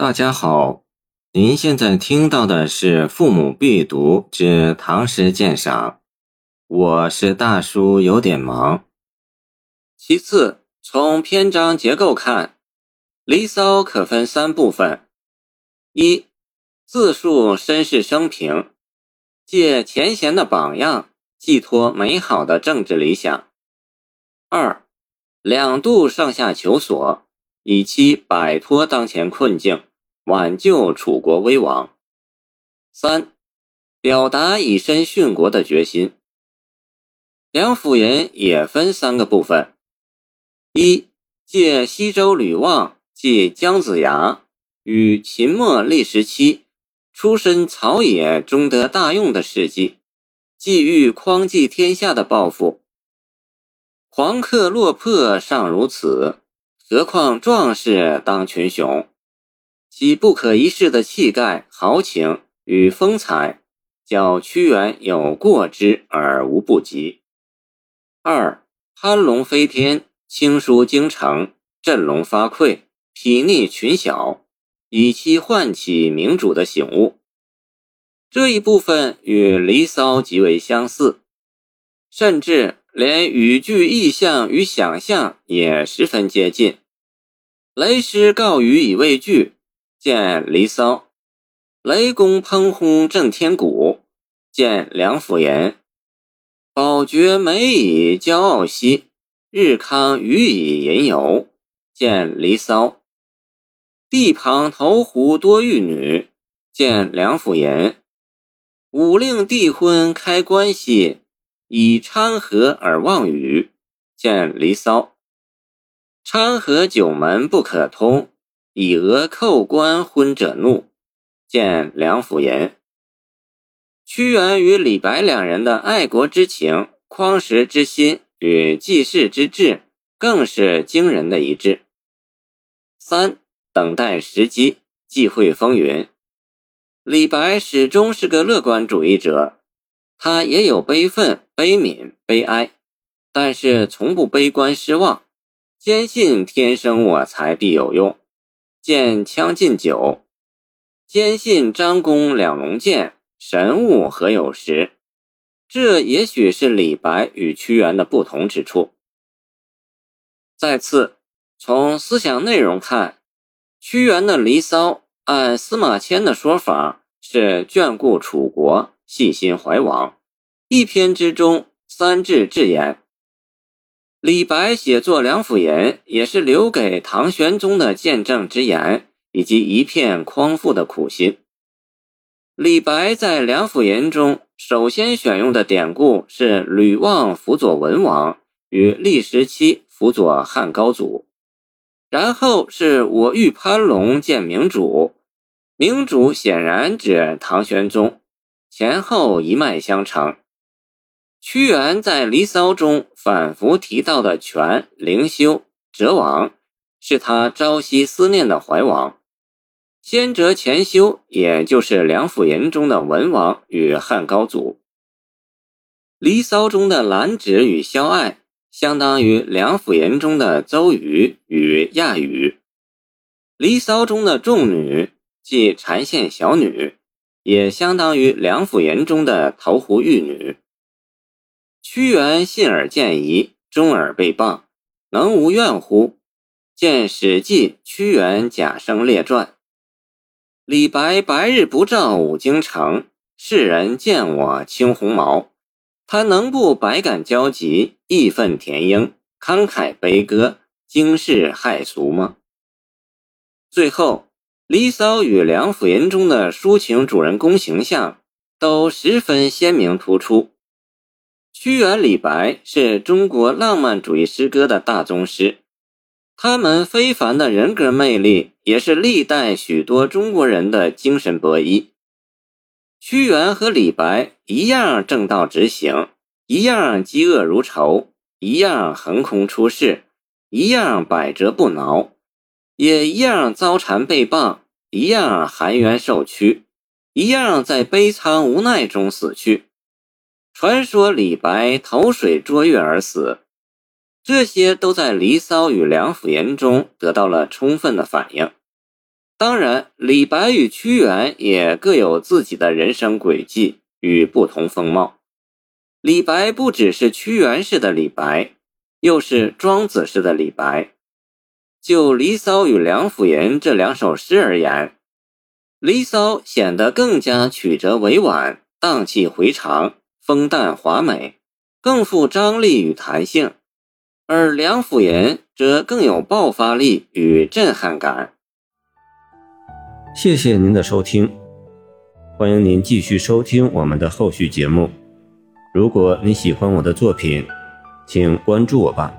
大家好，您现在听到的是《父母必读之唐诗鉴赏》，我是大叔，有点忙。其次，从篇章结构看，《离骚》可分三部分：一、自述身世生平，借前贤的榜样，寄托美好的政治理想；二、两度上下求索，以期摆脱当前困境。挽救楚国危亡。三，表达以身殉国的决心。梁甫吟也分三个部分：一，借西周吕望即姜子牙与秦末历时期出身草野、终得大用的事迹，寄欲匡济天下的抱负。狂客落魄尚如此，何况壮士当群雄？其不可一世的气概、豪情与风采，较屈原有过之而无不及。二攀龙飞天，轻书京城，振聋发聩，睥睨群小，以期唤起明主的醒悟。这一部分与《离骚》极为相似，甚至连语句意象与想象也十分接近。雷师告语以为句。见《离骚》，雷公喷轰震天鼓；见梁甫言，宝觉美以骄傲兮，日康予以吟游。见《离骚》，地旁投壶多玉女；见梁甫言，武令帝婚开关系，以昌河而望雨。见《离骚》，昌河九门不可通。以讹扣关昏者怒，见梁甫吟。屈原与李白两人的爱国之情、匡时之心与济世之志，更是惊人的一致。三等待时机，际会风云。李白始终是个乐观主义者，他也有悲愤、悲悯、悲哀，但是从不悲观失望，坚信天生我材必有用。见《将进酒》，坚信张公两龙剑，神物何有时？这也许是李白与屈原的不同之处。再次，从思想内容看，屈原的《离骚》按司马迁的说法是眷顾楚国，细心怀王，一篇之中三至至言。李白写作《梁甫吟》，也是留给唐玄宗的见证之言，以及一片匡复的苦心。李白在《梁甫吟》中首先选用的典故是吕望辅佐文王与历时期辅佐汉高祖，然后是我欲攀龙见明主，明主显然指唐玄宗，前后一脉相承。屈原在《离骚》中反复提到的权、灵修、哲王，是他朝夕思念的怀王。先哲前修，也就是《梁甫吟》中的文王与汉高祖。《离骚》中的兰芷与萧爱，相当于《梁甫吟》中的邹瑜与亚羽。《离骚》中的众女，即缠线小女，也相当于《梁甫吟》中的投壶玉女。屈原信而见疑，忠而被谤，能无怨乎？见《史记·屈原贾生列传》。李白白日不照五京城，世人见我青鸿毛。他能不百感交集，义愤填膺，慷慨悲歌，惊世骇俗吗？最后，《离骚》与《梁甫吟》中的抒情主人公形象都十分鲜明突出。屈原、李白是中国浪漫主义诗歌的大宗师，他们非凡的人格魅力也是历代许多中国人的精神博弈。屈原和李白一样正道直行，一样嫉恶如仇，一样横空出世，一样百折不挠，也一样遭谗被谤，一样含冤受屈，一样在悲苍无奈中死去。传说李白投水捉月而死，这些都在《离骚》与《梁甫吟》中得到了充分的反映。当然，李白与屈原也各有自己的人生轨迹与不同风貌。李白不只是屈原式的李白，又是庄子式的李白。就《离骚》与《梁甫吟》这两首诗而言，《离骚》显得更加曲折委婉、荡气回肠、风淡华美，更富张力与弹性；而《梁甫吟》则更有爆发力与震撼感。谢谢您的收听，欢迎您继续收听我们的后续节目。如果你喜欢我的作品，请关注我吧。